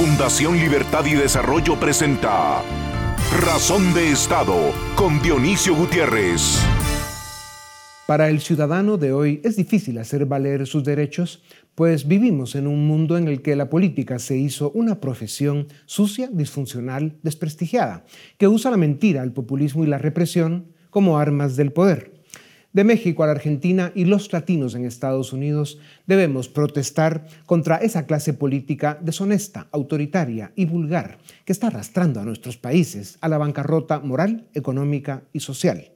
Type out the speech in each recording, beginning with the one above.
Fundación Libertad y Desarrollo presenta Razón de Estado con Dionisio Gutiérrez. Para el ciudadano de hoy es difícil hacer valer sus derechos, pues vivimos en un mundo en el que la política se hizo una profesión sucia, disfuncional, desprestigiada, que usa la mentira, el populismo y la represión como armas del poder. De México a la Argentina y los latinos en Estados Unidos debemos protestar contra esa clase política deshonesta, autoritaria y vulgar que está arrastrando a nuestros países a la bancarrota moral, económica y social.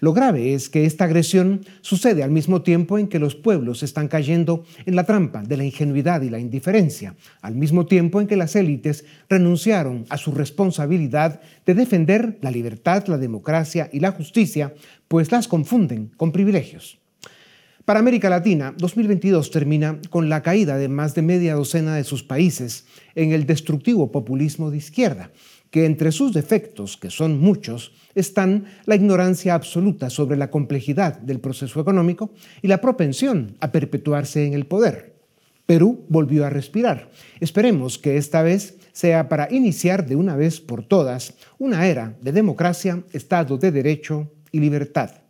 Lo grave es que esta agresión sucede al mismo tiempo en que los pueblos están cayendo en la trampa de la ingenuidad y la indiferencia, al mismo tiempo en que las élites renunciaron a su responsabilidad de defender la libertad, la democracia y la justicia, pues las confunden con privilegios. Para América Latina, 2022 termina con la caída de más de media docena de sus países en el destructivo populismo de izquierda, que entre sus defectos, que son muchos, están la ignorancia absoluta sobre la complejidad del proceso económico y la propensión a perpetuarse en el poder. Perú volvió a respirar. Esperemos que esta vez sea para iniciar de una vez por todas una era de democracia, Estado de Derecho y libertad.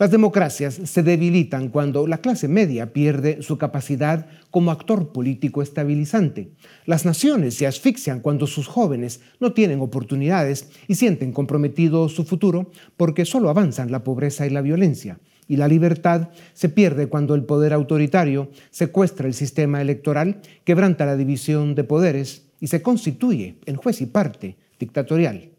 Las democracias se debilitan cuando la clase media pierde su capacidad como actor político estabilizante. Las naciones se asfixian cuando sus jóvenes no tienen oportunidades y sienten comprometido su futuro porque solo avanzan la pobreza y la violencia. Y la libertad se pierde cuando el poder autoritario secuestra el sistema electoral, quebranta la división de poderes y se constituye en juez y parte dictatorial.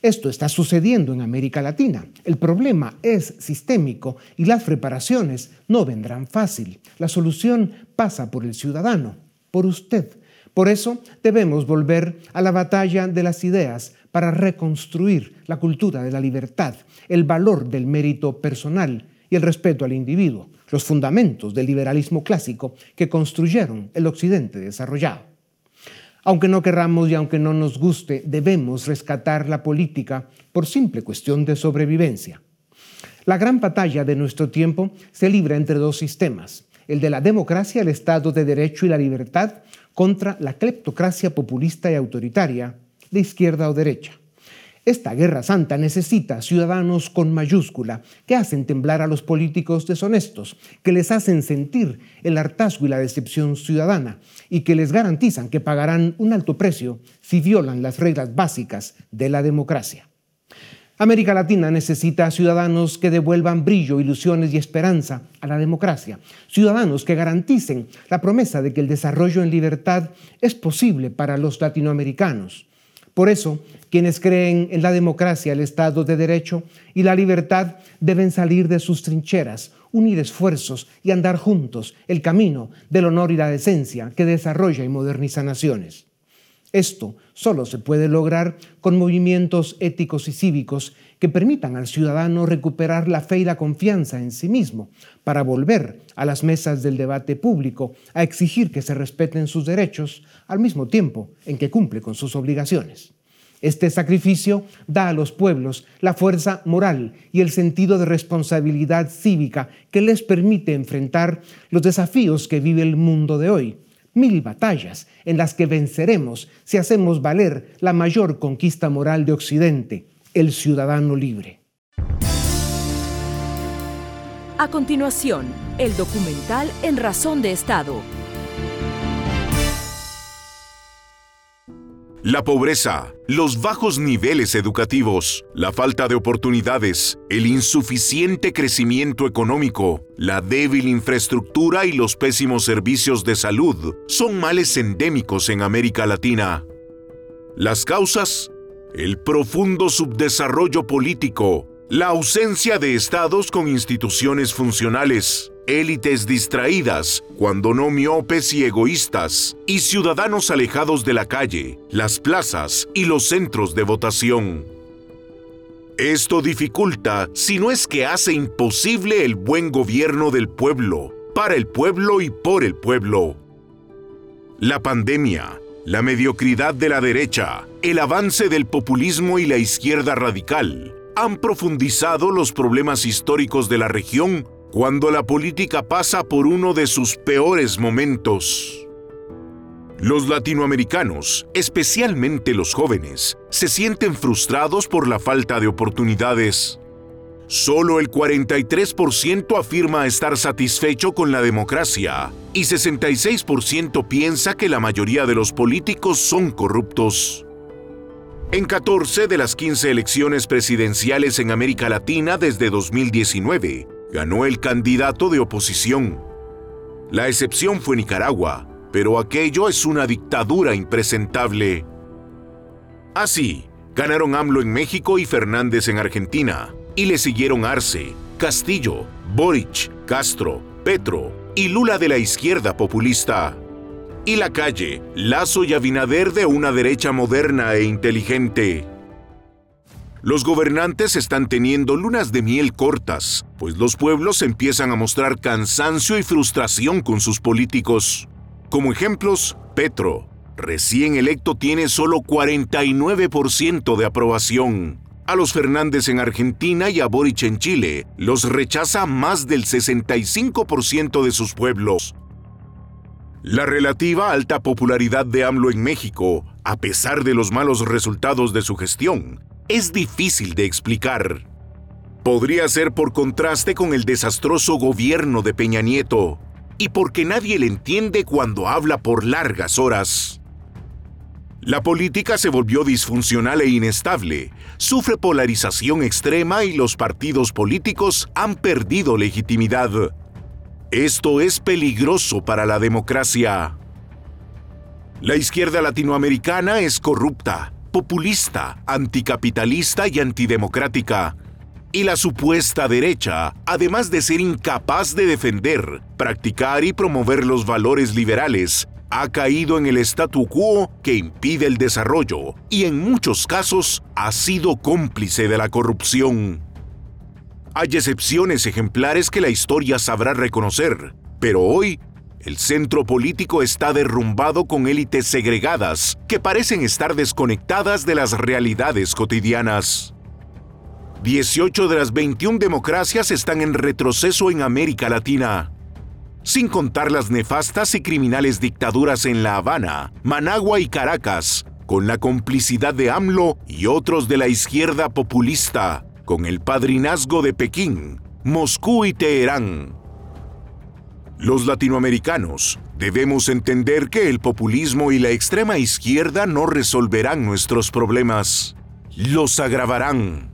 Esto está sucediendo en América Latina. El problema es sistémico y las reparaciones no vendrán fácil. La solución pasa por el ciudadano, por usted. Por eso debemos volver a la batalla de las ideas para reconstruir la cultura de la libertad, el valor del mérito personal y el respeto al individuo, los fundamentos del liberalismo clásico que construyeron el Occidente desarrollado. Aunque no querramos y aunque no nos guste, debemos rescatar la política por simple cuestión de sobrevivencia. La gran batalla de nuestro tiempo se libra entre dos sistemas, el de la democracia, el Estado de Derecho y la libertad, contra la cleptocracia populista y autoritaria, de izquierda o derecha. Esta guerra santa necesita ciudadanos con mayúscula que hacen temblar a los políticos deshonestos, que les hacen sentir el hartazgo y la decepción ciudadana y que les garantizan que pagarán un alto precio si violan las reglas básicas de la democracia. América Latina necesita ciudadanos que devuelvan brillo, ilusiones y esperanza a la democracia, ciudadanos que garanticen la promesa de que el desarrollo en libertad es posible para los latinoamericanos por eso, quienes creen en la democracia, el Estado de Derecho y la libertad deben salir de sus trincheras, unir esfuerzos y andar juntos el camino del honor y la decencia que desarrolla y moderniza naciones. Esto solo se puede lograr con movimientos éticos y cívicos que permitan al ciudadano recuperar la fe y la confianza en sí mismo para volver a las mesas del debate público a exigir que se respeten sus derechos al mismo tiempo en que cumple con sus obligaciones. Este sacrificio da a los pueblos la fuerza moral y el sentido de responsabilidad cívica que les permite enfrentar los desafíos que vive el mundo de hoy. Mil batallas en las que venceremos si hacemos valer la mayor conquista moral de Occidente, el ciudadano libre. A continuación, el documental En Razón de Estado. La pobreza, los bajos niveles educativos, la falta de oportunidades, el insuficiente crecimiento económico, la débil infraestructura y los pésimos servicios de salud son males endémicos en América Latina. Las causas el profundo subdesarrollo político, la ausencia de estados con instituciones funcionales, élites distraídas, cuando no miopes y egoístas, y ciudadanos alejados de la calle, las plazas y los centros de votación. Esto dificulta, si no es que hace imposible el buen gobierno del pueblo, para el pueblo y por el pueblo. La pandemia, la mediocridad de la derecha, el avance del populismo y la izquierda radical han profundizado los problemas históricos de la región cuando la política pasa por uno de sus peores momentos. Los latinoamericanos, especialmente los jóvenes, se sienten frustrados por la falta de oportunidades. Solo el 43% afirma estar satisfecho con la democracia y 66% piensa que la mayoría de los políticos son corruptos. En 14 de las 15 elecciones presidenciales en América Latina desde 2019, ganó el candidato de oposición. La excepción fue Nicaragua, pero aquello es una dictadura impresentable. Así, ganaron AMLO en México y Fernández en Argentina, y le siguieron Arce, Castillo, Boric, Castro, Petro y Lula de la izquierda populista. Y la calle, Lazo y Abinader de una derecha moderna e inteligente. Los gobernantes están teniendo lunas de miel cortas, pues los pueblos empiezan a mostrar cansancio y frustración con sus políticos. Como ejemplos, Petro, recién electo, tiene solo 49% de aprobación. A los Fernández en Argentina y a Boric en Chile los rechaza más del 65% de sus pueblos. La relativa alta popularidad de AMLO en México, a pesar de los malos resultados de su gestión, es difícil de explicar. Podría ser por contraste con el desastroso gobierno de Peña Nieto, y porque nadie le entiende cuando habla por largas horas. La política se volvió disfuncional e inestable, sufre polarización extrema y los partidos políticos han perdido legitimidad. Esto es peligroso para la democracia. La izquierda latinoamericana es corrupta, populista, anticapitalista y antidemocrática y la supuesta derecha, además de ser incapaz de defender, practicar y promover los valores liberales, ha caído en el statu quo que impide el desarrollo y en muchos casos ha sido cómplice de la corrupción. Hay excepciones ejemplares que la historia sabrá reconocer, pero hoy el centro político está derrumbado con élites segregadas que parecen estar desconectadas de las realidades cotidianas. 18 de las 21 democracias están en retroceso en América Latina. Sin contar las nefastas y criminales dictaduras en La Habana, Managua y Caracas, con la complicidad de AMLO y otros de la izquierda populista, con el padrinazgo de Pekín, Moscú y Teherán. Los latinoamericanos debemos entender que el populismo y la extrema izquierda no resolverán nuestros problemas, los agravarán.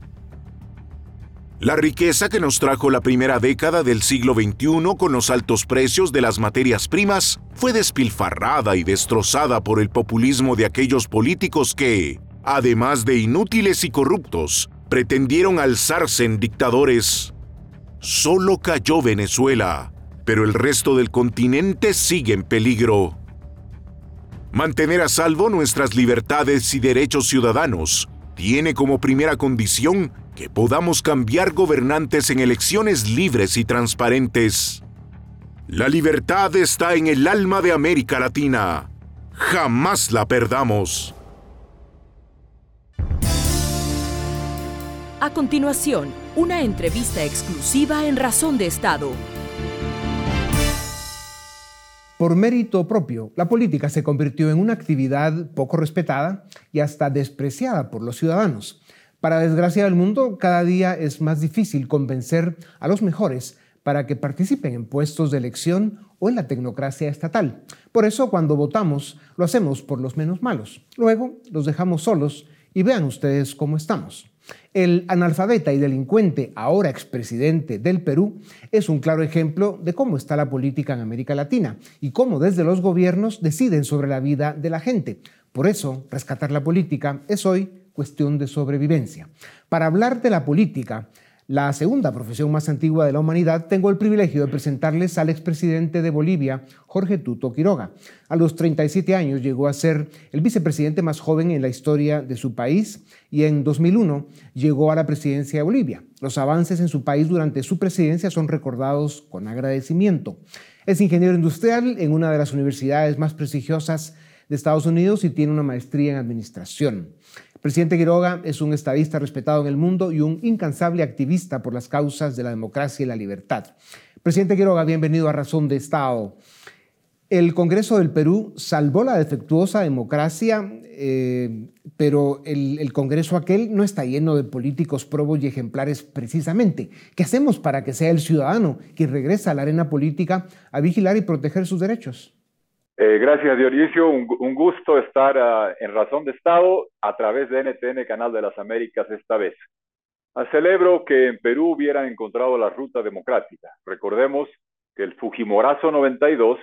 La riqueza que nos trajo la primera década del siglo XXI con los altos precios de las materias primas fue despilfarrada y destrozada por el populismo de aquellos políticos que, además de inútiles y corruptos, pretendieron alzarse en dictadores. Solo cayó Venezuela, pero el resto del continente sigue en peligro. Mantener a salvo nuestras libertades y derechos ciudadanos tiene como primera condición que podamos cambiar gobernantes en elecciones libres y transparentes. La libertad está en el alma de América Latina. Jamás la perdamos. A continuación, una entrevista exclusiva en Razón de Estado. Por mérito propio, la política se convirtió en una actividad poco respetada y hasta despreciada por los ciudadanos. Para desgracia del mundo, cada día es más difícil convencer a los mejores para que participen en puestos de elección o en la tecnocracia estatal. Por eso, cuando votamos, lo hacemos por los menos malos. Luego, los dejamos solos y vean ustedes cómo estamos. El analfabeta y delincuente, ahora expresidente del Perú, es un claro ejemplo de cómo está la política en América Latina y cómo desde los gobiernos deciden sobre la vida de la gente. Por eso, rescatar la política es hoy cuestión de sobrevivencia. Para hablar de la política, la segunda profesión más antigua de la humanidad, tengo el privilegio de presentarles al expresidente de Bolivia, Jorge Tuto Quiroga. A los 37 años llegó a ser el vicepresidente más joven en la historia de su país y en 2001 llegó a la presidencia de Bolivia. Los avances en su país durante su presidencia son recordados con agradecimiento. Es ingeniero industrial en una de las universidades más prestigiosas de Estados Unidos y tiene una maestría en administración presidente Quiroga es un estadista respetado en el mundo y un incansable activista por las causas de la democracia y la libertad. Presidente Quiroga, bienvenido a Razón de Estado. El Congreso del Perú salvó la defectuosa democracia, eh, pero el, Congreso aquel no está lleno de políticos probos y ejemplares precisamente. ¿Qué hacemos para que sea el ciudadano quien regresa a la arena política a vigilar y proteger sus derechos? Eh, gracias, Dionisio. Un, gusto estar ah, en Razón de Estado a través de NTN Canal de las Américas esta vez. Ah, celebro que en Perú hubieran encontrado la ruta democrática. Recordemos que el Fujimorazo 92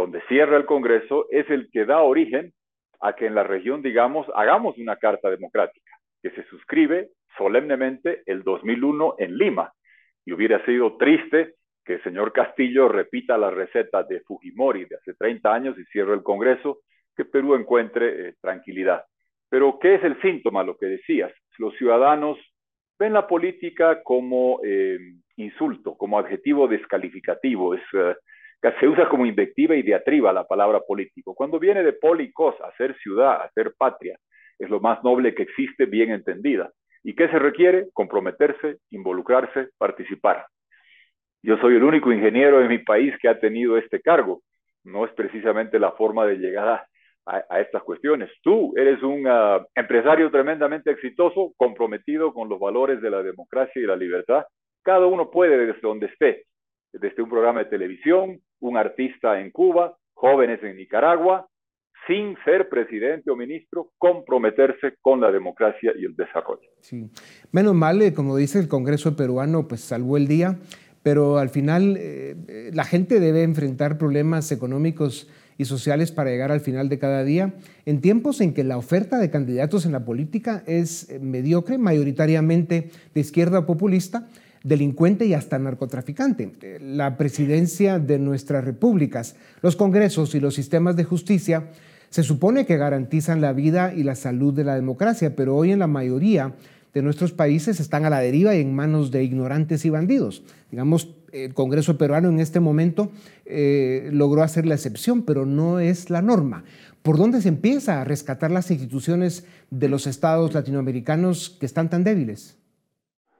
donde cierra el Congreso, es el que da origen a que en la región, digamos, hagamos una carta democrática, que se suscribe solemnemente el 2001 en Lima. Y hubiera sido triste que el señor Castillo repita la receta de Fujimori de hace 30 años y cierre el Congreso, que Perú encuentre eh, tranquilidad. Pero, ¿qué es el síntoma? Lo que decías. Los ciudadanos ven la política como eh, insulto, como adjetivo descalificativo. Es eh, se usa como invectiva y diatriba la palabra político. Cuando viene de policos, hacer ciudad, hacer patria, es lo más noble que existe bien entendida. ¿Y qué se requiere? Comprometerse, involucrarse, participar. Yo soy el único ingeniero en mi país que ha tenido este cargo. No es precisamente la forma de llegar a, estas cuestiones. Tú eres un ah, empresario tremendamente exitoso, comprometido con los valores de la democracia y la libertad. Cada uno puede, desde donde esté, desde un programa de televisión, un artista en Cuba, jóvenes en Nicaragua, sin ser presidente o ministro, comprometerse con la democracia y el desarrollo. Sí. Menos mal, eh, como dice el Congreso peruano, pues salvó el día, pero al final eh, eh, la gente debe enfrentar problemas económicos y sociales para llegar al final de cada día, en tiempos en que la oferta de candidatos en la política es mediocre, mayoritariamente de izquierda populista, delincuente y hasta narcotraficante. La presidencia de nuestras repúblicas, los congresos y los sistemas de justicia se supone que garantizan la vida y la salud de la democracia, pero hoy en la mayoría de nuestros países están a la deriva y en manos de ignorantes y bandidos. Digamos, el Congreso peruano en este momento eh, logró hacer la excepción, pero no es la norma. ¿Por dónde se empieza a rescatar las instituciones de los estados latinoamericanos que están tan débiles?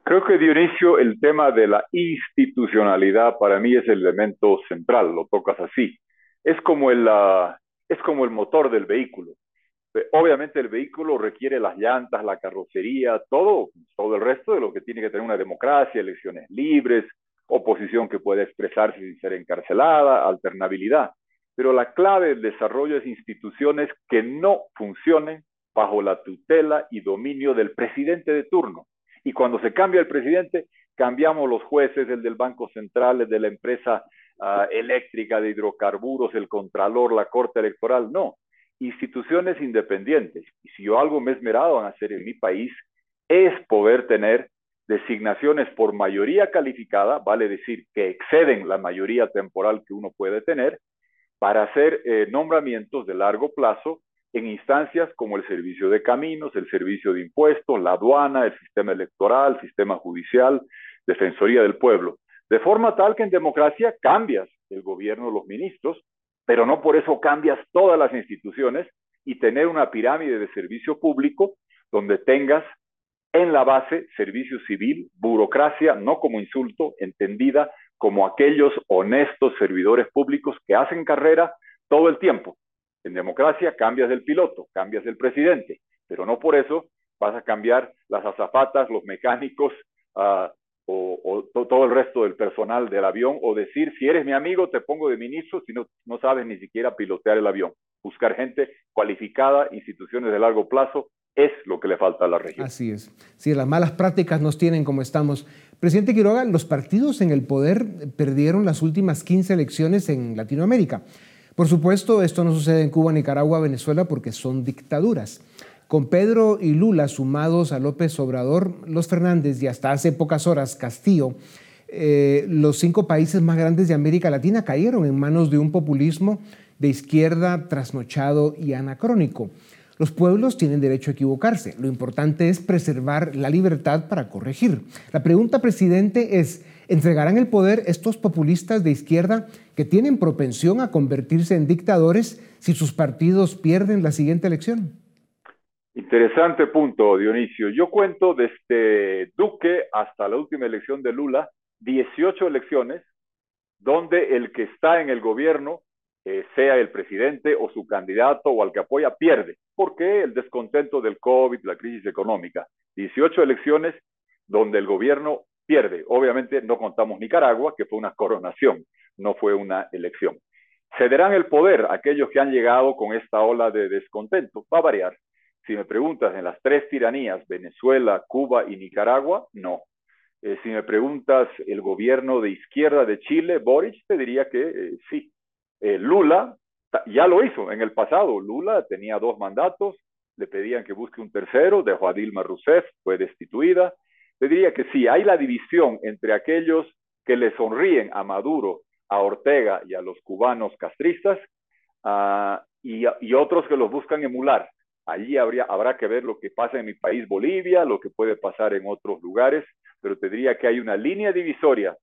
Creo que Dionisio, el tema de la institucionalidad para mí es el elemento central, lo tocas así. Es como el, ah, es como el motor del vehículo. Obviamente el vehículo requiere las llantas, la carrocería, todo, todo el resto de lo que tiene que tener una democracia, elecciones libres, oposición que pueda expresarse sin ser encarcelada, alternabilidad. Pero la clave del desarrollo es instituciones que no funcionen bajo la tutela y dominio del presidente de turno. Y cuando se cambia el presidente, cambiamos los jueces, el del Banco Central, el de la empresa ah, eléctrica de hidrocarburos, el Contralor, la Corte Electoral. No, instituciones independientes. Y si yo algo me he esmerado en hacer en mi país, es poder tener designaciones por mayoría calificada, vale decir que exceden la mayoría temporal que uno puede tener, para hacer eh, nombramientos de largo plazo en instancias como el servicio de caminos, el servicio de impuestos, la aduana, el sistema electoral, el sistema judicial, defensoría del pueblo. De forma tal que en democracia cambias el gobierno, los ministros, pero no por eso cambias todas las instituciones y tener una pirámide de servicio público donde tengas en la base servicio civil, burocracia, no como insulto, entendida como aquellos honestos servidores públicos que hacen carrera todo el tiempo, en democracia cambias del piloto, cambias del presidente, pero no por eso vas a cambiar las azafatas, los mecánicos uh, o, todo el resto del personal del avión o decir, si eres mi amigo, te pongo de ministro si no, no sabes ni siquiera pilotear el avión. Buscar gente cualificada, instituciones de largo plazo, es lo que le falta a la región. Así es. Si las malas prácticas nos tienen como estamos. Presidente Quiroga, los partidos en el poder perdieron las últimas 15 elecciones en Latinoamérica. Por supuesto, esto no sucede en Cuba, Nicaragua, Venezuela, porque son dictaduras. Con Pedro y Lula sumados a López Obrador, los Fernández y hasta hace pocas horas Castillo, eh, los cinco países más grandes de América Latina cayeron en manos de un populismo de izquierda trasnochado y anacrónico. Los pueblos tienen derecho a equivocarse. Lo importante es preservar la libertad para corregir. La pregunta, presidente, es, ¿entregarán el poder estos populistas de izquierda que tienen propensión a convertirse en dictadores si sus partidos pierden la siguiente elección? Interesante punto, Dionisio. Yo cuento desde Duque hasta la última elección de Lula, 18 elecciones, donde el que está en el gobierno eh, sea el presidente o su candidato o al que apoya, pierde. ¿Por qué? El descontento del COVID, la crisis económica. 18 elecciones donde el gobierno pierde. Obviamente no contamos Nicaragua, que fue una coronación, no fue una elección. Cederán el poder aquellos que han llegado con esta ola de descontento. Va a variar. Si me preguntas en las tres tiranías, Venezuela, Cuba y Nicaragua, no. Eh, si me preguntas el gobierno de izquierda de Chile, Boric, te diría que eh, sí. Eh, Lula ya lo hizo en el pasado. Lula tenía dos mandatos, le pedían que busque un tercero, dejó a Dilma Rousseff, fue destituida. Te diría que sí, hay la división entre aquellos que le sonríen a Maduro, a Ortega y a los cubanos castristas, y, y, otros que los buscan emular. Allí habría, habrá que ver lo que pasa en mi país, Bolivia, lo que puede pasar en otros lugares, pero te diría que hay una línea divisoria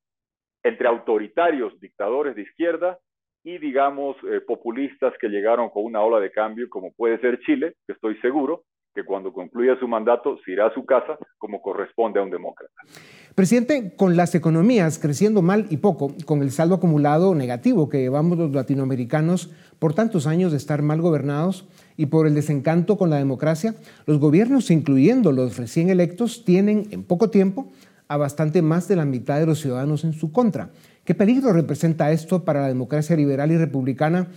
entre autoritarios, dictadores de izquierda, y, digamos, eh, populistas que llegaron con una ola de cambio, como puede ser Chile, que estoy seguro que cuando concluya su mandato se irá a su casa como corresponde a un demócrata. Presidente, con las economías creciendo mal y poco, con el saldo acumulado negativo que llevamos los latinoamericanos por tantos años de estar mal gobernados y por el desencanto con la democracia, los gobiernos, incluyendo los recién electos, tienen en poco tiempo a bastante más de la mitad de los ciudadanos en su contra. ¿Qué peligro representa esto para la democracia liberal y republicana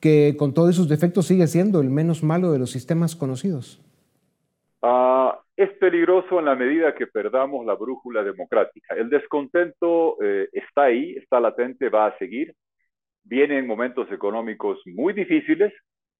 que con todos sus defectos sigue siendo el menos malo de los sistemas conocidos? Uh, es peligroso en la medida que perdamos la brújula democrática. El descontento eh, está ahí, está latente, va a seguir. Vienen momentos económicos muy difíciles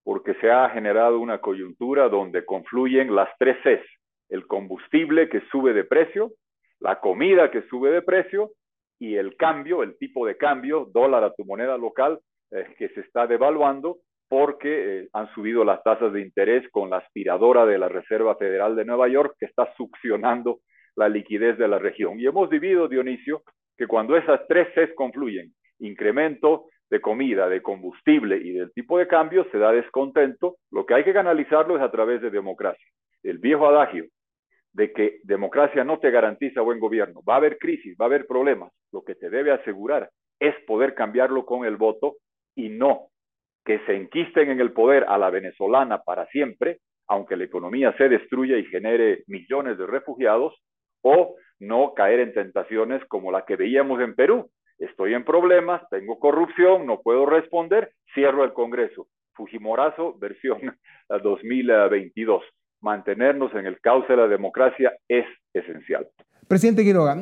porque se ha generado una coyuntura donde confluyen las tres Cs, el combustible que sube de precio, la comida que sube de precio y el cambio, el tipo de cambio, dólar a tu moneda local, eh, que se está devaluando porque eh, han subido las tasas de interés con la aspiradora de la Reserva Federal de Nueva York que está succionando la liquidez de la región. Y hemos vivido, Dionisio, que cuando esas tres Cs confluyen, incremento de comida, de combustible y del tipo de cambio, se da descontento. Lo que hay que canalizarlo es a través de democracia. El viejo adagio de que democracia no te garantiza buen gobierno. Va a haber crisis, va a haber problemas. Lo que te debe asegurar es poder cambiarlo con el voto y no que se enquisten en el poder a la venezolana para siempre, aunque la economía se destruya y genere millones de refugiados, o no caer en tentaciones como la que veíamos en Perú. Estoy en problemas, tengo corrupción, no puedo responder, cierro el Congreso. Fujimorazo, versión 2022. Mantenernos en el cauce de la democracia es esencial. Presidente Quiroga,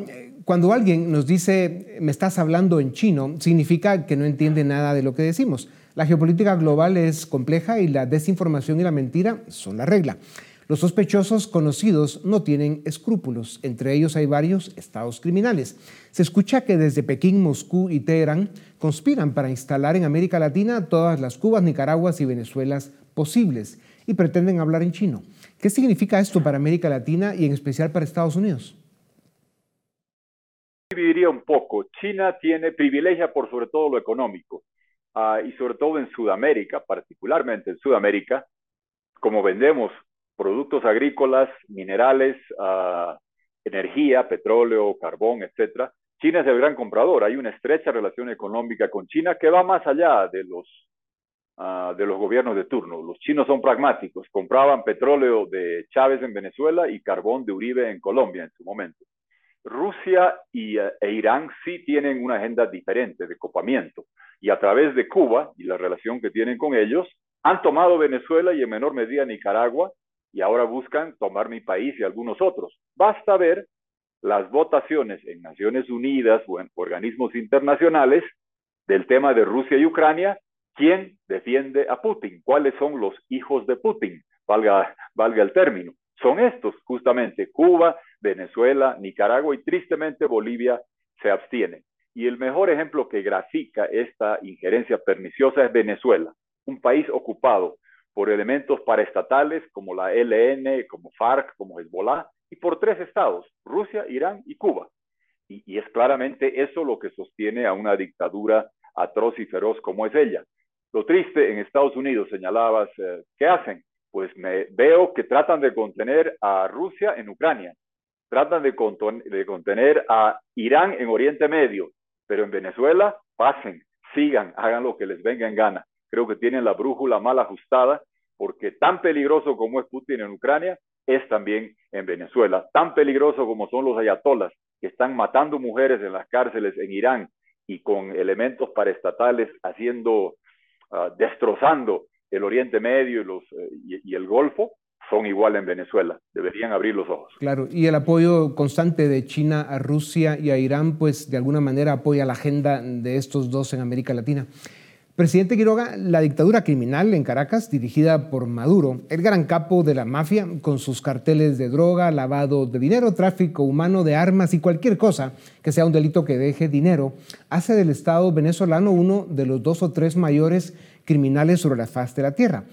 cuando alguien nos dice me estás hablando en chino, significa que no entiende nada de lo que decimos. La geopolítica global es compleja y la desinformación y la mentira son la regla. Los sospechosos conocidos no tienen escrúpulos, entre ellos hay varios estados criminales. Se escucha que desde Pekín, Moscú y Teherán conspiran para instalar en América Latina todas las Cubas, Nicaraguas y Venezuelas posibles y pretenden hablar en chino. ¿Qué significa esto para América Latina y en especial para Estados Unidos? Dividiría un poco. China tiene privilegia por sobre todo lo económico. Ah, y sobre todo en Sudamérica, particularmente en Sudamérica, como vendemos productos agrícolas, minerales, uh, energía, petróleo, carbón, etcétera, China es el gran comprador. Hay una estrecha relación económica con China que va más allá de los, uh, de los gobiernos de turno. Los chinos son pragmáticos. Compraban petróleo de Chávez en Venezuela y carbón de Uribe en Colombia en su momento. Rusia y, e Irán sí tienen una agenda diferente de copamiento y a través de Cuba y la relación que tienen con ellos, han tomado Venezuela y en menor medida Nicaragua y ahora buscan tomar mi país y algunos otros. Basta ver las votaciones en Naciones Unidas o en organismos internacionales del tema de Rusia y Ucrania, quién defiende a Putin, cuáles son los hijos de Putin, valga, valga el término. Son estos, justamente, Cuba, Venezuela, Nicaragua y tristemente Bolivia se abstienen. Y el mejor ejemplo que grafica esta injerencia perniciosa es Venezuela, un país ocupado por elementos paraestatales como la LN, como FARC, como Hezbollah, y por tres estados, Rusia, Irán y Cuba. Y, es claramente eso lo que sostiene a una dictadura atroz y feroz como es ella. Lo triste en Estados Unidos, señalabas, eh, ¿qué hacen? Pues me veo que tratan de contener a Rusia en Ucrania, tratan de, de contener a Irán en Oriente Medio, pero en Venezuela pasen, sigan, hagan lo que les venga en gana. Creo que tienen la brújula mal ajustada porque tan peligroso como es Putin en Ucrania, es también en Venezuela. Tan peligroso como son los ayatolas que están matando mujeres en las cárceles en Irán y con elementos paraestatales haciendo, ah, destrozando el Oriente Medio y, eh, y el Golfo, son igual en Venezuela. Deberían abrir los ojos. Claro, y el apoyo constante de China a Rusia y a Irán, pues de alguna manera apoya la agenda de estos dos en América Latina. Presidente Quiroga, la dictadura criminal en Caracas, dirigida por Maduro, el gran capo de la mafia, con sus carteles de droga, lavado de dinero, tráfico humano de armas y cualquier cosa que sea un delito que deje dinero, hace del Estado venezolano uno de los dos o tres mayores criminales sobre la faz de la tierra.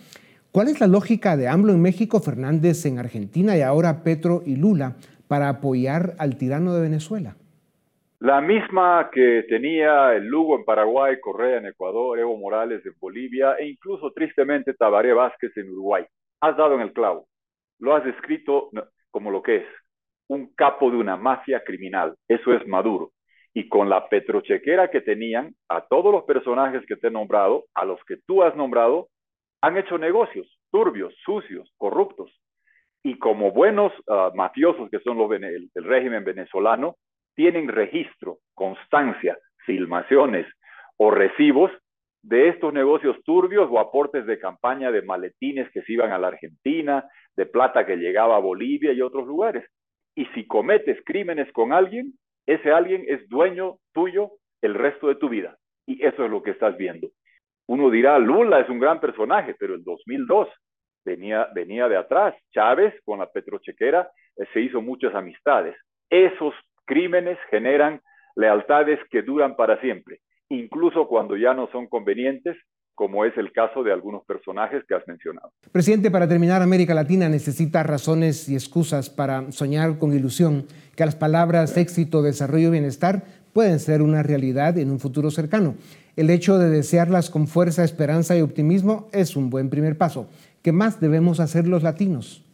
¿Cuál es la lógica de AMLO en México, Fernández en Argentina y ahora Petro y Lula para apoyar al tirano de Venezuela? La misma que tenía el Lugo en Paraguay, Correa en Ecuador, Evo Morales en Bolivia e incluso tristemente Tabaré Vázquez en Uruguay. Has dado en el clavo. Lo has descrito como lo que es, un capo de una mafia criminal. Eso es Maduro. Y con la petrochequera que tenían, a todos los personajes que te he nombrado, a los que tú has nombrado, han hecho negocios turbios, sucios, corruptos. Y como buenos ah, mafiosos que son los el, régimen venezolano, tienen registro, constancia, filmaciones o recibos de estos negocios turbios o aportes de campaña de maletines que se iban a la Argentina, de plata que llegaba a Bolivia y otros lugares. Y si cometes crímenes con alguien, ese alguien es dueño tuyo el resto de tu vida. Y eso es lo que estás viendo. Uno dirá, Lula es un gran personaje, pero el 2002 venía, venía de atrás. Chávez con la petrochequera eh, se hizo muchas amistades. Esos crímenes generan lealtades que duran para siempre, incluso cuando ya no son convenientes, como es el caso de algunos personajes que has mencionado. Presidente, para terminar, América Latina necesita razones y excusas para soñar con ilusión que las palabras éxito, desarrollo bienestar pueden ser una realidad en un futuro cercano. El hecho de desearlas con fuerza, esperanza y optimismo es un buen primer paso. ¿Qué más debemos hacer los latinos?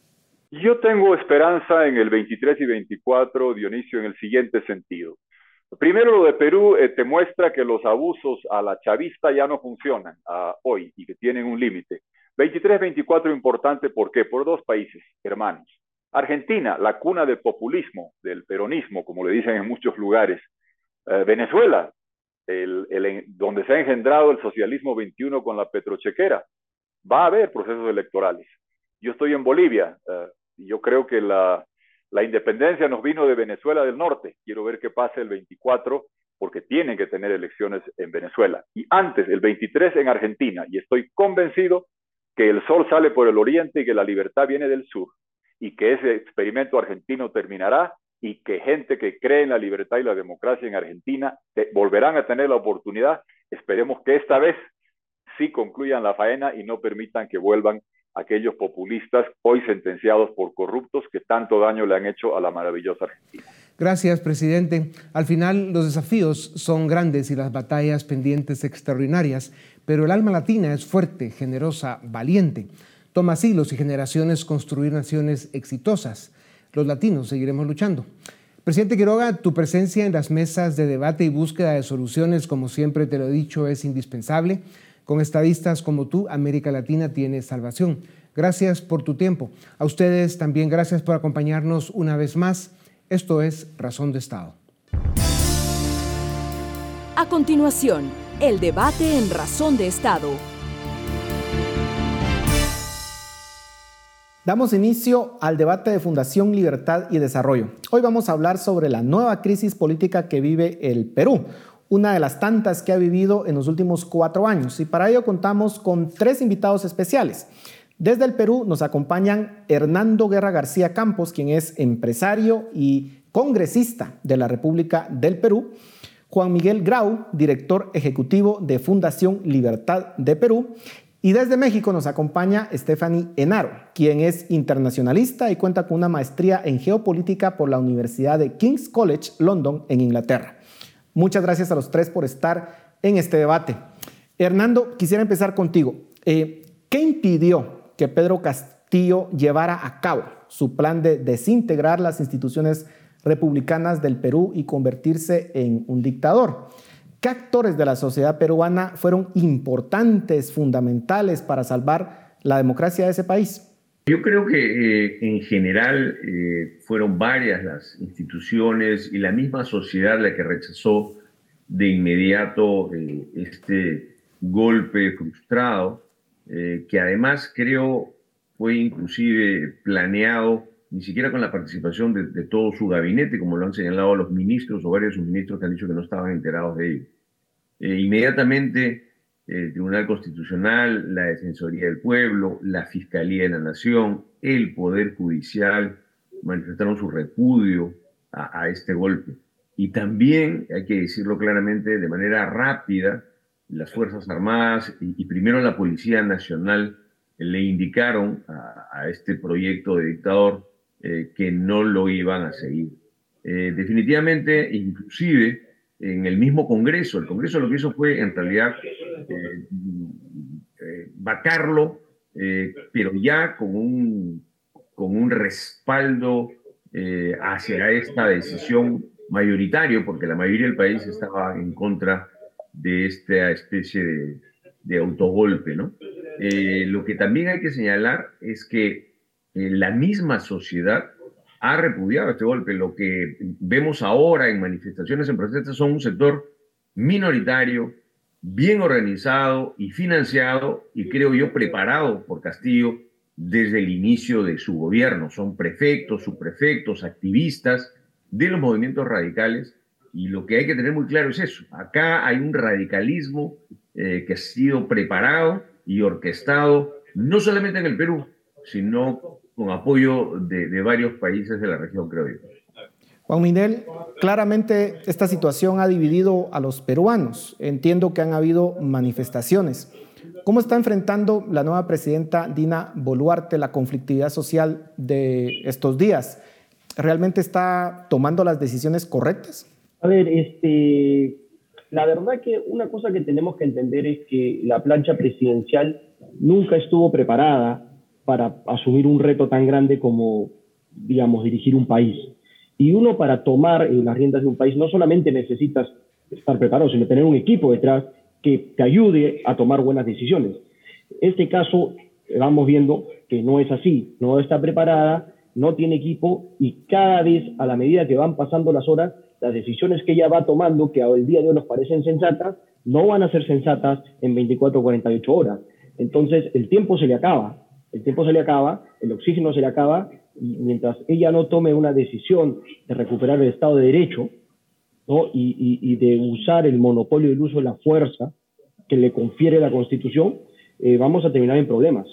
Yo tengo esperanza en el 23 y 24, Dionisio, en el siguiente sentido. Primero, lo de Perú eh, te muestra que los abusos a la chavista ya no funcionan hoy y que tienen un límite. 23-24 importante, ¿por qué? Por dos países hermanos. Argentina, la cuna del populismo, del peronismo, como le dicen en muchos lugares. Eh, Venezuela, donde se ha engendrado el socialismo 21 con la petrochequera. Va a haber procesos electorales. Yo estoy en Bolivia eh, yo creo que la, la independencia nos vino de Venezuela del Norte. Quiero ver qué pasa el 24 porque tienen que tener elecciones en Venezuela. Y antes, el 23 en Argentina. Y estoy convencido que el sol sale por el oriente y que la libertad viene del sur. Y que ese experimento argentino terminará y que gente que cree en la libertad y la democracia en Argentina volverán a tener la oportunidad. Esperemos que esta vez sí concluyan la faena y no permitan que vuelvan aquellos populistas hoy sentenciados por corruptos que tanto daño le han hecho a la maravillosa Argentina. Gracias, presidente. Al final, los desafíos son grandes y las batallas pendientes extraordinarias, pero el alma latina es fuerte, generosa, valiente. Toma siglos y generaciones construir naciones exitosas los latinos seguiremos luchando. Presidente Quiroga, tu presencia en las mesas de debate y búsqueda de soluciones, como siempre te lo he dicho, es indispensable. Con estadistas como tú, América Latina tiene salvación. Gracias por tu tiempo. A ustedes también gracias por acompañarnos una vez más. Esto es Razón de Estado. A continuación, el debate en Razón de Estado Damos inicio al debate de Fundación Libertad y Desarrollo. Hoy vamos a hablar sobre la nueva crisis política que vive el Perú, una de las tantas que ha vivido en los últimos cuatro años. Y para ello contamos con tres invitados especiales. Desde el Perú nos acompañan Hernando Guerra García Campos, quien es empresario y congresista de la República del Perú. Juan Miguel Grau, director ejecutivo de Fundación Libertad de Perú, y desde México nos acompaña Stephanie Enaro, quien es internacionalista y cuenta con una maestría en geopolítica por la Universidad de King's College London en Inglaterra. Muchas gracias a los tres por estar en este debate. Hernando, quisiera empezar contigo. Eh, ¿Qué impidió que Pedro Castillo llevara a cabo su plan de desintegrar las instituciones republicanas del Perú y convertirse en un dictador? ¿Qué actores de la sociedad peruana fueron importantes, fundamentales para salvar la democracia de ese país? Yo creo que eh, en general eh, fueron varias las instituciones y la misma sociedad la que rechazó de inmediato eh, este golpe frustrado, que además creo fue inclusive planeado ni siquiera con la participación de, todo su gabinete, como lo han señalado los ministros o varios ministros que han dicho que no estaban enterados de ello. inmediatamente el Tribunal Constitucional, la Defensoría del Pueblo, la Fiscalía de la Nación, el Poder Judicial manifestaron su repudio a, este golpe. Y también, hay que decirlo claramente, de manera rápida, las Fuerzas Armadas y, primero la Policía Nacional le indicaron a, este proyecto de dictador eh, que no lo iban a seguir. Eh, definitivamente, inclusive, en el mismo Congreso. El Congreso lo que hizo fue, en realidad, eh, eh, vacarlo, eh, pero ya con un, con un respaldo hacia esta decisión mayoritario, porque la mayoría del país estaba en contra de esta especie de, de autogolpe. ¿no? lo que también hay que señalar es que la misma sociedad ha repudiado este golpe. Lo que vemos ahora en manifestaciones, en protestas, son un sector minoritario, bien organizado y financiado, y creo yo preparado por Castillo desde el inicio de su gobierno. Son prefectos, subprefectos, activistas de los movimientos radicales, y lo que hay que tener muy claro es eso. Acá hay un radicalismo eh, que ha sido preparado y orquestado, no solamente en el Perú, sino con apoyo de, varios países de la región, creo yo. Juan Minel, claramente esta situación ha dividido a los peruanos. Entiendo que han habido manifestaciones. ¿Cómo está enfrentando la nueva presidenta Dina Boluarte la conflictividad social de estos días? ¿Realmente está tomando las decisiones correctas? A ver, este, la verdad que una cosa que tenemos que entender es que la plancha presidencial nunca estuvo preparada para asumir un reto tan grande como, digamos, dirigir un país. Y uno para tomar las riendas de un país no solamente necesitas estar preparado, sino tener un equipo detrás que te ayude a tomar buenas decisiones. Este caso, vamos viendo que no es así, no está preparada, no tiene equipo y cada vez a la medida que van pasando las horas, las decisiones que ella va tomando, que el día de hoy nos parecen sensatas, no van a ser sensatas en 24 o 48 horas. Entonces el tiempo se le acaba el tiempo se le acaba, el oxígeno se le acaba, y mientras ella no tome una decisión de recuperar el Estado de Derecho y, de usar el monopolio del uso de la fuerza que le confiere la Constitución, eh, vamos a terminar en problemas.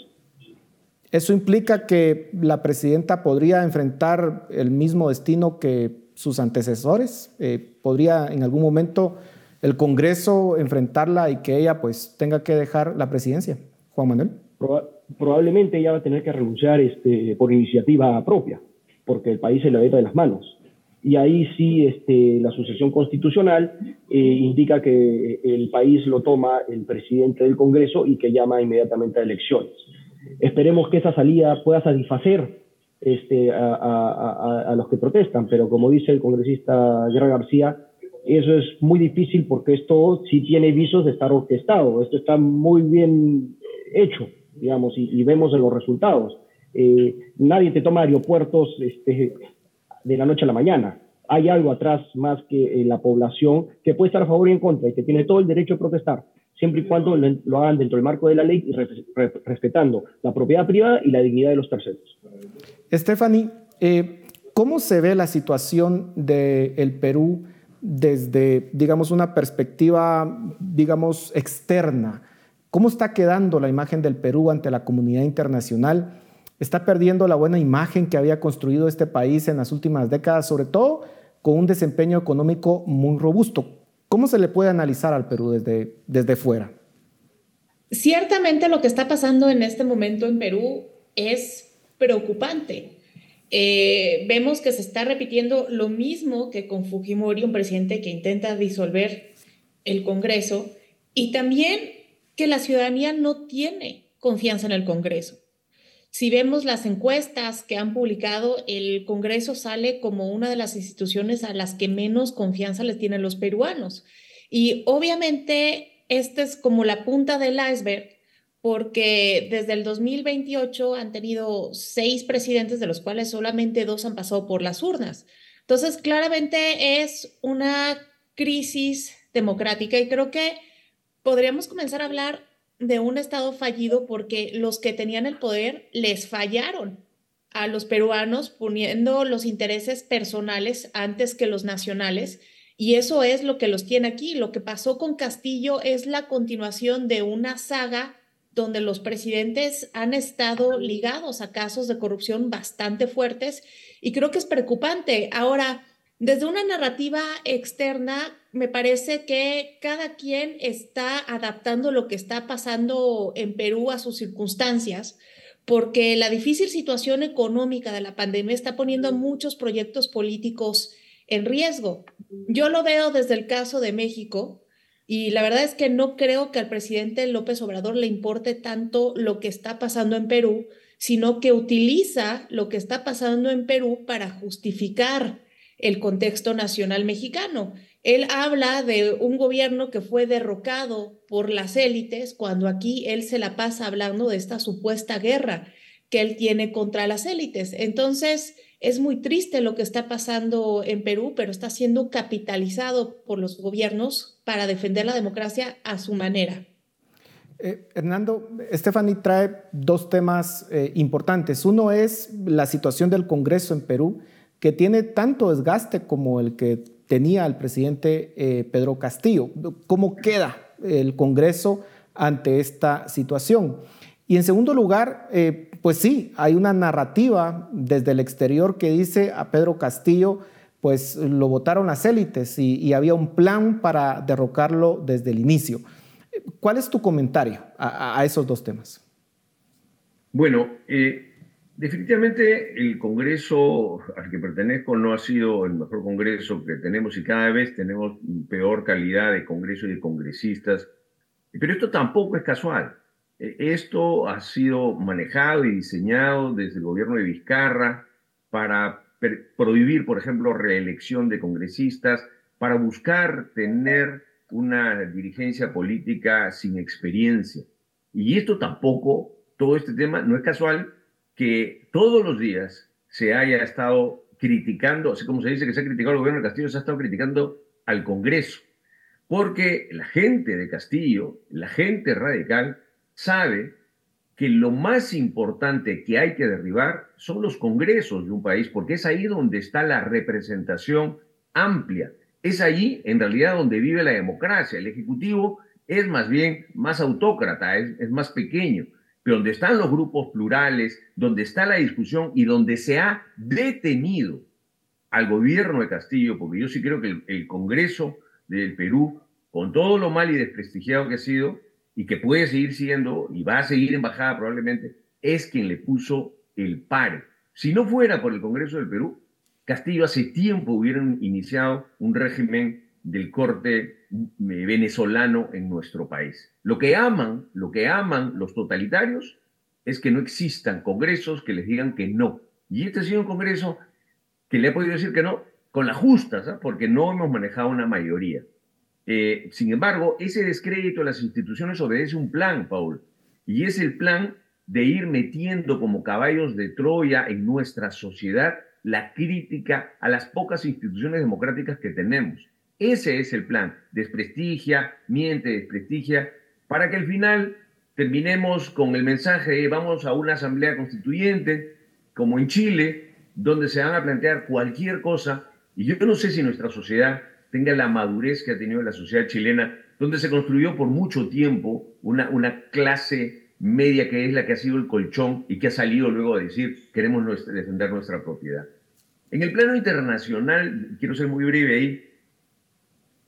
¿Eso implica que la presidenta podría enfrentar el mismo destino que sus antecesores? Eh, ¿Podría en algún momento el Congreso enfrentarla y que ella pues tenga que dejar la presidencia? Juan Manuel probablemente ella va a tener que renunciar este, por iniciativa propia, porque el país se le veta de las manos. Y ahí sí este, la sucesión constitucional eh, indica que el país lo toma el presidente del Congreso y que llama inmediatamente a elecciones. Esperemos que esa salida pueda satisfacer este, a, los que protestan, pero como dice el congresista Guerra García, eso es muy difícil porque esto sí tiene visos de estar orquestado, esto está muy bien hecho digamos, y, vemos en los resultados. Eh, nadie te toma aeropuertos este, de la noche a la mañana. Hay algo atrás más que eh, la población que puede estar a favor y en contra y que tiene todo el derecho a protestar, siempre y cuando lo, hagan dentro del marco de la ley y respetando la propiedad privada y la dignidad de los terceros. Stephanie, eh, ¿cómo se ve la situación del Perú desde, digamos, una perspectiva, digamos, externa? ¿Cómo está quedando la imagen del Perú ante la comunidad internacional? ¿Está perdiendo la buena imagen que había construido este país en las últimas décadas, sobre todo con un desempeño económico muy robusto? ¿Cómo se le puede analizar al Perú desde, desde fuera? Ciertamente lo que está pasando en este momento en Perú es preocupante. Eh, vemos que se está repitiendo lo mismo que con Fujimori, un presidente que intenta disolver el Congreso, y también que la ciudadanía no tiene confianza en el Congreso. Si vemos las encuestas que han publicado, el Congreso sale como una de las instituciones a las que menos confianza les tienen los peruanos. Y obviamente, esta es como la punta del iceberg, porque desde el 2028 han tenido seis presidentes, de los cuales solamente dos han pasado por las urnas. Entonces, claramente es una crisis democrática y creo que podríamos comenzar a hablar de un Estado fallido porque los que tenían el poder les fallaron a los peruanos poniendo los intereses personales antes que los nacionales. Y eso es lo que los tiene aquí. Lo que pasó con Castillo es la continuación de una saga donde los presidentes han estado ligados a casos de corrupción bastante fuertes y creo que es preocupante. Ahora, desde una narrativa externa, me parece que cada quien está adaptando lo que está pasando en Perú a sus circunstancias, porque la difícil situación económica de la pandemia está poniendo muchos proyectos políticos en riesgo. Yo lo veo desde el caso de México y la verdad es que no creo que al presidente López Obrador le importe tanto lo que está pasando en Perú, sino que utiliza lo que está pasando en Perú para justificar el contexto nacional mexicano. Él habla de un gobierno que fue derrocado por las élites, cuando aquí él se la pasa hablando de esta supuesta guerra que él tiene contra las élites. Entonces, es muy triste lo que está pasando en Perú, pero está siendo capitalizado por los gobiernos para defender la democracia a su manera. Eh, Hernando, Stephanie trae dos temas eh, importantes. Uno es la situación del Congreso en Perú que tiene tanto desgaste como el que tenía el presidente eh, Pedro Castillo. ¿Cómo queda el Congreso ante esta situación? Y en segundo lugar, eh, pues sí, hay una narrativa desde el exterior que dice a Pedro Castillo, pues lo votaron las élites y, había un plan para derrocarlo desde el inicio. ¿Cuál es tu comentario a, esos dos temas? Bueno, eh, Definitivamente el Congreso al que pertenezco no ha sido el mejor Congreso que tenemos y cada vez tenemos peor calidad de Congreso y de congresistas. Pero esto tampoco es casual. E, esto ha sido manejado y diseñado desde el gobierno de Vizcarra para prohibir, por ejemplo, reelección de congresistas, para buscar tener una dirigencia política sin experiencia. Y esto tampoco, todo este tema no es casual que todos los días se haya estado criticando, así como se dice que se ha criticado al gobierno de Castillo, se ha estado criticando al Congreso, porque la gente de Castillo, la gente radical, sabe que lo más importante que hay que derribar son los congresos de un país, porque es ahí donde está la representación amplia. Es allí, en realidad, donde vive la democracia. El Ejecutivo es más bien más autócrata, es, es más pequeño donde están los grupos plurales, donde está la discusión y donde se ha detenido al gobierno de Castillo, porque yo sí creo que el, Congreso del Perú, con todo lo mal y desprestigiado que ha sido, y que puede seguir siendo, y va a seguir embajada probablemente, es quien le puso el pare. Si no fuera por el Congreso del Perú, Castillo hace tiempo hubiera iniciado un régimen del corte eh, venezolano en nuestro país. Lo que aman, lo que aman los totalitarios es que no existan congresos que les digan que no. Y este ha sido un congreso que le ha podido decir que no con la justa, porque no hemos manejado una mayoría. Eh, sin embargo, ese descrédito de las instituciones obedece un plan, Paul, y es el plan de ir metiendo como caballos de Troya en nuestra sociedad la crítica a las pocas instituciones democráticas que tenemos. Ese es el plan. Desprestigia, miente, desprestigia, para que al final terminemos con el mensaje de vamos a una asamblea constituyente, como en Chile, donde se van a plantear cualquier cosa. Y yo no sé si nuestra sociedad tenga la madurez que ha tenido la sociedad chilena, donde se construyó por mucho tiempo una, una clase media que es la que ha sido el colchón y que ha salido luego a decir queremos defender nuestra propiedad. En el plano internacional, quiero ser muy breve ahí,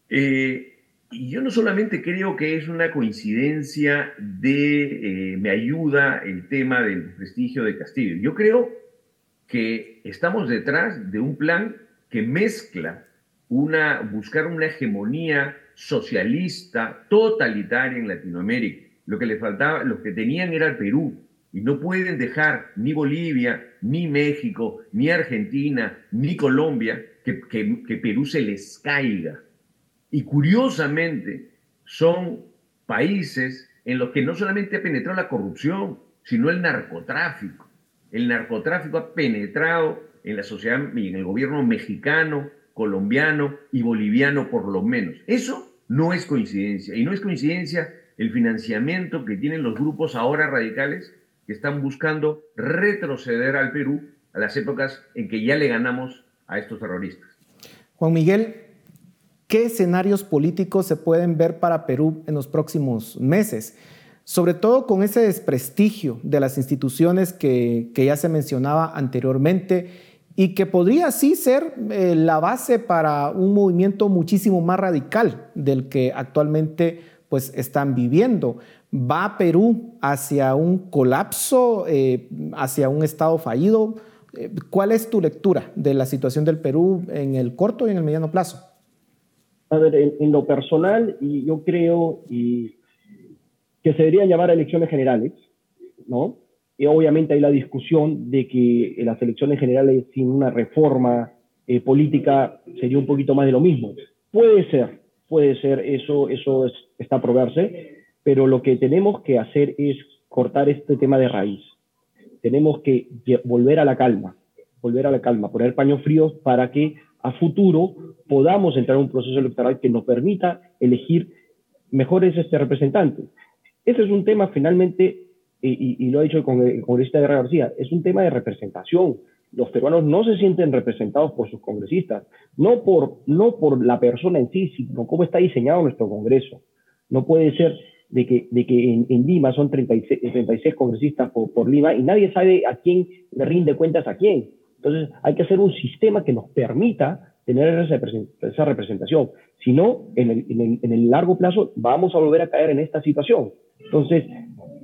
eh, y yo no solamente creo que es una coincidencia de, eh, me ayuda el tema del prestigio de Castillo, yo creo que estamos detrás de un plan que mezcla una, buscar una hegemonía socialista, totalitaria en Latinoamérica. Lo que le faltaba, lo que tenían era el Perú, y no pueden dejar ni Bolivia, ni México, ni Argentina, ni Colombia que, que Perú se les caiga Y curiosamente son países en los que no solamente ha penetrado la corrupción, sino el narcotráfico. El narcotráfico ha penetrado en la sociedad y en el gobierno mexicano, colombiano y boliviano por lo menos. Eso no es coincidencia. Y no es coincidencia el financiamiento que tienen los grupos ahora radicales que están buscando retroceder al Perú a las épocas en que ya le ganamos a estos terroristas. Juan Miguel, ¿qué escenarios políticos se pueden ver para Perú en los próximos meses? Sobre todo con ese desprestigio de las instituciones que, ya se mencionaba anteriormente y que podría así ser eh, la base para un movimiento muchísimo más radical del que actualmente pues están viviendo. ¿Va Perú hacia un colapso, eh, hacia un estado fallido? Eh, ¿Cuál es tu lectura de la situación del Perú en el corto y en el mediano plazo? A ver, en, lo personal, y yo creo y que se deberían llamar a elecciones generales, ¿no? Y obviamente hay la discusión de que las elecciones generales sin una reforma eh, política sería un poquito más de lo mismo. Puede ser, puede ser, eso, eso está por verse, pero lo que tenemos que hacer es cortar este tema de raíz tenemos que volver a la calma, volver a la calma, poner paños fríos para que a futuro podamos entrar en un proceso electoral que nos permita elegir mejores este, representantes. Ese es un tema finalmente, y, lo ha dicho el congresista Guerra García, es un tema de representación. Los peruanos no se sienten representados por sus congresistas, no por, no por la persona en sí, sino cómo está diseñado nuestro Congreso. No puede ser de que, de que en, Lima son 36, 36 congresistas por, por, Lima y nadie sabe a quién le rinde cuentas a quién. Entonces hay que hacer un sistema que nos permita tener esa, representación. Si no, en el, en, el, en el largo plazo vamos a volver a caer en esta situación. Entonces,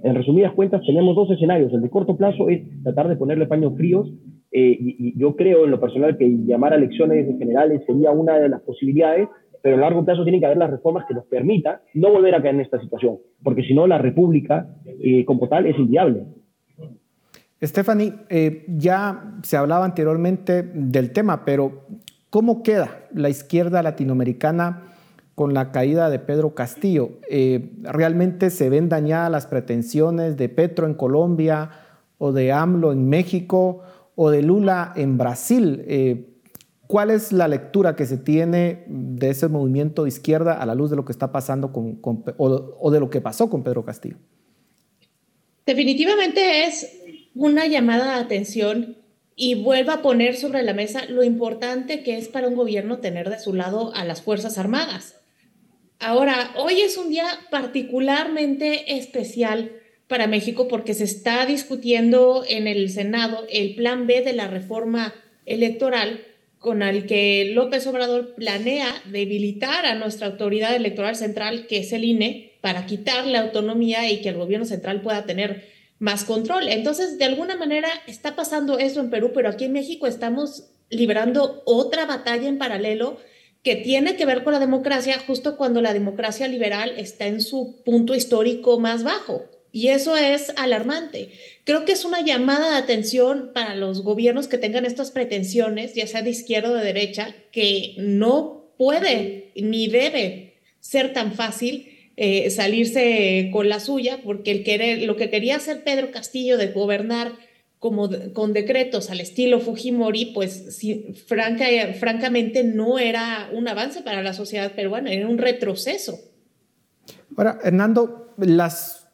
en resumidas cuentas, tenemos dos escenarios. El de corto plazo es tratar de ponerle paños fríos eh, y, yo creo en lo personal que llamar a elecciones generales sería una de las posibilidades, pero a largo plazo tienen que haber las reformas que nos permitan no volver a caer en esta situación, porque si no la república eh, como tal es inviable. Stephanie, eh, ya se hablaba anteriormente del tema, pero ¿cómo queda la izquierda latinoamericana con la caída de Pedro Castillo? Eh, ¿Realmente se ven dañadas las pretensiones de Petro en Colombia o de AMLO en México o de Lula en Brasil? ¿Cuál es la lectura que se tiene de ese movimiento de izquierda a la luz de lo que está pasando con, o, de lo que pasó con Pedro Castillo? Definitivamente es una llamada de atención y vuelve a poner sobre la mesa lo importante que es para un gobierno tener de su lado a las Fuerzas Armadas. Ahora, hoy es un día particularmente especial para México porque se está discutiendo en el Senado el plan B de la reforma electoral con el que López Obrador planea debilitar a nuestra autoridad electoral central, que es el INE, para quitarle autonomía y que el gobierno central pueda tener más control. Entonces, de alguna manera está pasando eso en Perú, pero aquí en México estamos librando otra batalla en paralelo que tiene que ver con la democracia justo cuando la democracia liberal está en su punto histórico más bajo. Y eso es alarmante. Creo que es una llamada de atención para los gobiernos que tengan estas pretensiones, ya sea de izquierda o de derecha, que no puede ni debe ser tan fácil eh, salirse con la suya, porque el querer, lo que quería hacer Pedro Castillo de gobernar como con decretos al estilo Fujimori, pues franca, francamente no era un avance para la sociedad peruana, era un retroceso. Ahora, Hernando, las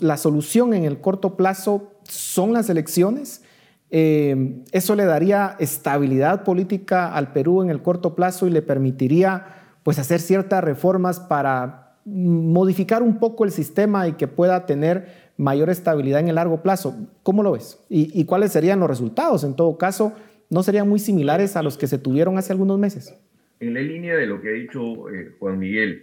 la solución en el corto plazo son las elecciones. Eh, eso le daría estabilidad política al Perú en el corto plazo y le permitiría pues, hacer ciertas reformas para modificar un poco el sistema y que pueda tener mayor estabilidad en el largo plazo. ¿Cómo lo ves? ¿Y, cuáles serían los resultados? En todo caso, ¿no serían muy similares a los que se tuvieron hace algunos meses? En la línea de lo que ha dicho eh, Juan Miguel,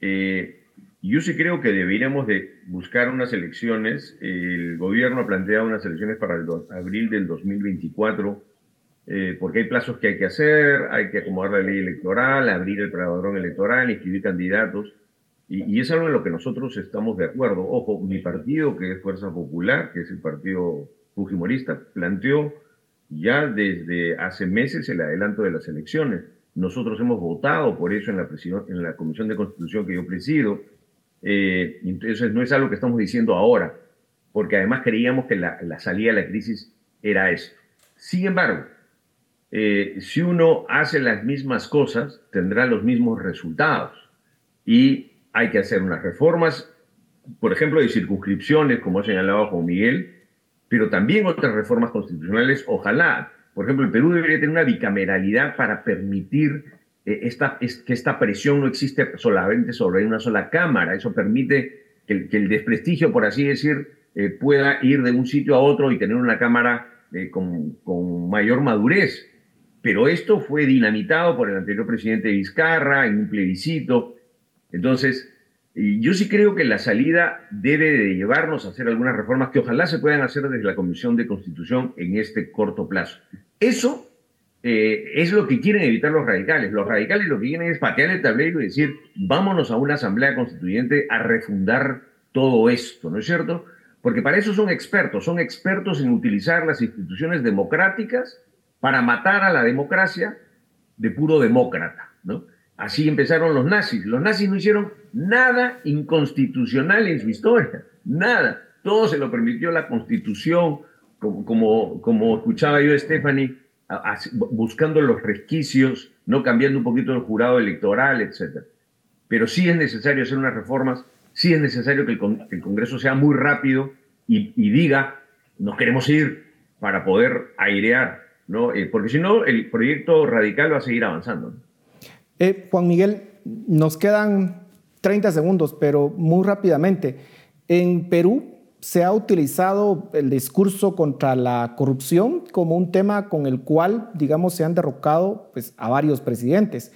eh, yo sí creo que deberíamos de buscar unas elecciones. El gobierno ha planteado unas elecciones para el abril del 2024, eh, porque hay plazos que hay que hacer, hay que acomodar la ley electoral, abrir el padrón electoral, inscribir candidatos. Y, y, es algo en lo que nosotros estamos de acuerdo. Ojo, mi partido, que es Fuerza Popular, que es el partido fujimorista, planteó ya desde hace meses el adelanto de las elecciones. nosotros hemos votado por eso en la, en la Comisión de Constitución que yo presido. Eh, entonces no es algo que estamos diciendo ahora, porque además creíamos que la, la salida de la crisis era esto. Sin embargo, eh, si uno hace las mismas cosas, tendrá los mismos resultados. Y hay que hacer unas reformas, por ejemplo, de circunscripciones, como ha señalado Juan Miguel, pero también otras reformas constitucionales, ojalá. Por ejemplo, el Perú debería tener una bicameralidad para permitir eh, que esta presión no existe solamente sobre una sola Cámara. Eso permite que el, desprestigio, por así decir, eh, pueda ir de un sitio a otro y tener una Cámara eh, con, con mayor madurez. Pero esto fue dinamitado por el anterior presidente Vizcarra en un plebiscito. Entonces, yo sí creo que la salida debe de llevarnos a hacer algunas reformas que ojalá se puedan hacer desde la Comisión de Constitución en este corto plazo. Eso eh, es lo que quieren evitar los radicales. Los radicales lo que quieren es patear el tablero y decir, vámonos a una asamblea constituyente a refundar todo esto, ¿no es cierto? Porque para eso son expertos, son expertos en utilizar las instituciones democráticas para matar a la democracia de puro demócrata, ¿no? Así empezaron los nazis. Los nazis no hicieron nada inconstitucional en su historia, nada. Todo se lo permitió la constitución, como, como, escuchaba yo Stephanie, buscando los resquicios, no cambiando un poquito el jurado electoral, etc. Pero sí es necesario hacer unas reformas, sí es necesario que el, Congreso sea muy rápido y, diga, nos queremos ir para poder airear, ¿no? Eh, porque si no, el proyecto radical va a seguir avanzando. Eh, Juan Miguel, nos quedan 30 segundos, pero muy rápidamente. En Perú se ha utilizado el discurso contra la corrupción como un tema con el cual, digamos, se han derrocado pues, a varios presidentes.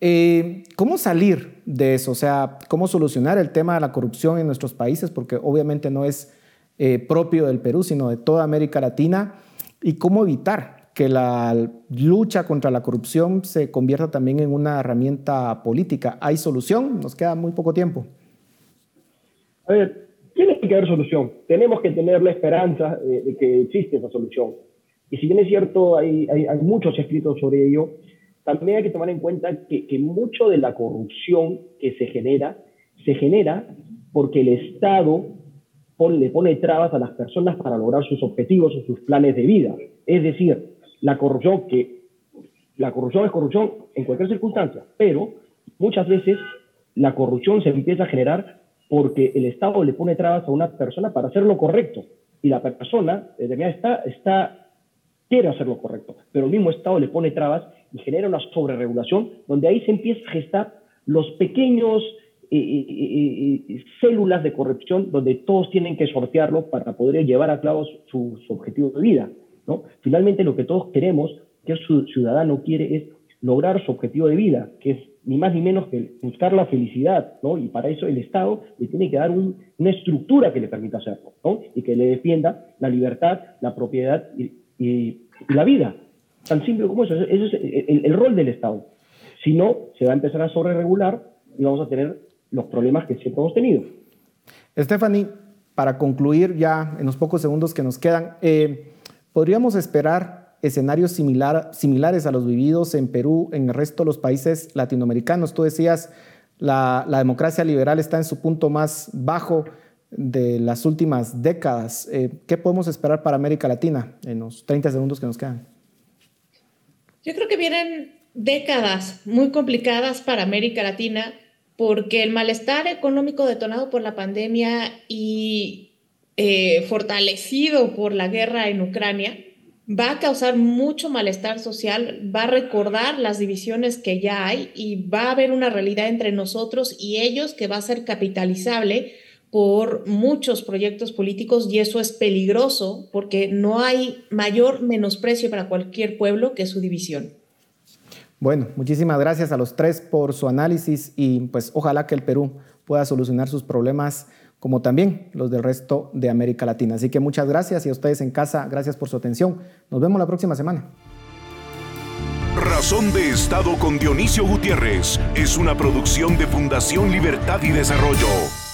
Eh, ¿Cómo salir de eso? O sea, ¿cómo solucionar el tema de la corrupción en nuestros países? Porque obviamente no es eh, propio del Perú, sino de toda América Latina. ¿Y cómo evitar que la lucha contra la corrupción se convierta también en una herramienta política. ¿Hay solución? Nos queda muy poco tiempo. A ver, tiene que haber solución. Tenemos que tener la esperanza de, que existe esa solución. Y si bien es cierto, hay, muchos escritos sobre ello, también hay que tomar en cuenta que, que mucho de la corrupción que se genera, se genera porque el Estado le pone trabas a las personas para lograr sus objetivos o sus planes de vida. Es decir, la corrupción, que la corrupción es corrupción en cualquier circunstancia, pero muchas veces la corrupción se empieza a generar porque el Estado le pone trabas a una persona para hacer lo correcto y la persona está, está, quiere hacer lo correcto, pero el mismo Estado le pone trabas y genera una sobreregulación donde ahí se empieza a gestar los pequeños eh, eh, eh, células de corrupción donde todos tienen que sortearlo para poder llevar a cabo su, su objetivo de vida. Finalmente lo que todos queremos, que el ciudadano quiere, es lograr su objetivo de vida, que es ni más ni menos que buscar la felicidad, ¿no? Y para eso el Estado le tiene que dar una estructura que le permita hacerlo, ¿no? Y que le defienda la libertad, la propiedad y, la vida. Tan simple como eso. Ese es el, rol del Estado. Si no, se va a empezar a sobreregular y vamos a tener los problemas que siempre hemos tenido. Stephanie, para concluir ya en los pocos segundos que nos quedan, eh, ¿Podríamos esperar escenarios similares a los vividos en Perú, en el resto de los países latinoamericanos? Tú decías, la, la democracia liberal está en su punto más bajo de las últimas décadas. Eh, ¿Qué podemos esperar para América Latina en los 30 segundos que nos quedan? Yo creo que vienen décadas muy complicadas para América Latina porque el malestar económico detonado por la pandemia y eh, fortalecido por la guerra en Ucrania, va a causar mucho malestar social, va a recordar las divisiones que ya hay y va a haber una realidad entre nosotros y ellos que va a ser capitalizable por muchos proyectos políticos y eso es peligroso porque no hay mayor menosprecio para cualquier pueblo que su división. Bueno, muchísimas gracias a los tres por su análisis y pues ojalá que el Perú pueda solucionar sus problemas como también los del resto de América Latina. Así que muchas gracias y a ustedes en casa, gracias por su atención. Nos vemos la próxima semana. Razón de Estado con Dionisio Gutiérrez es una producción de Fundación Libertad y Desarrollo.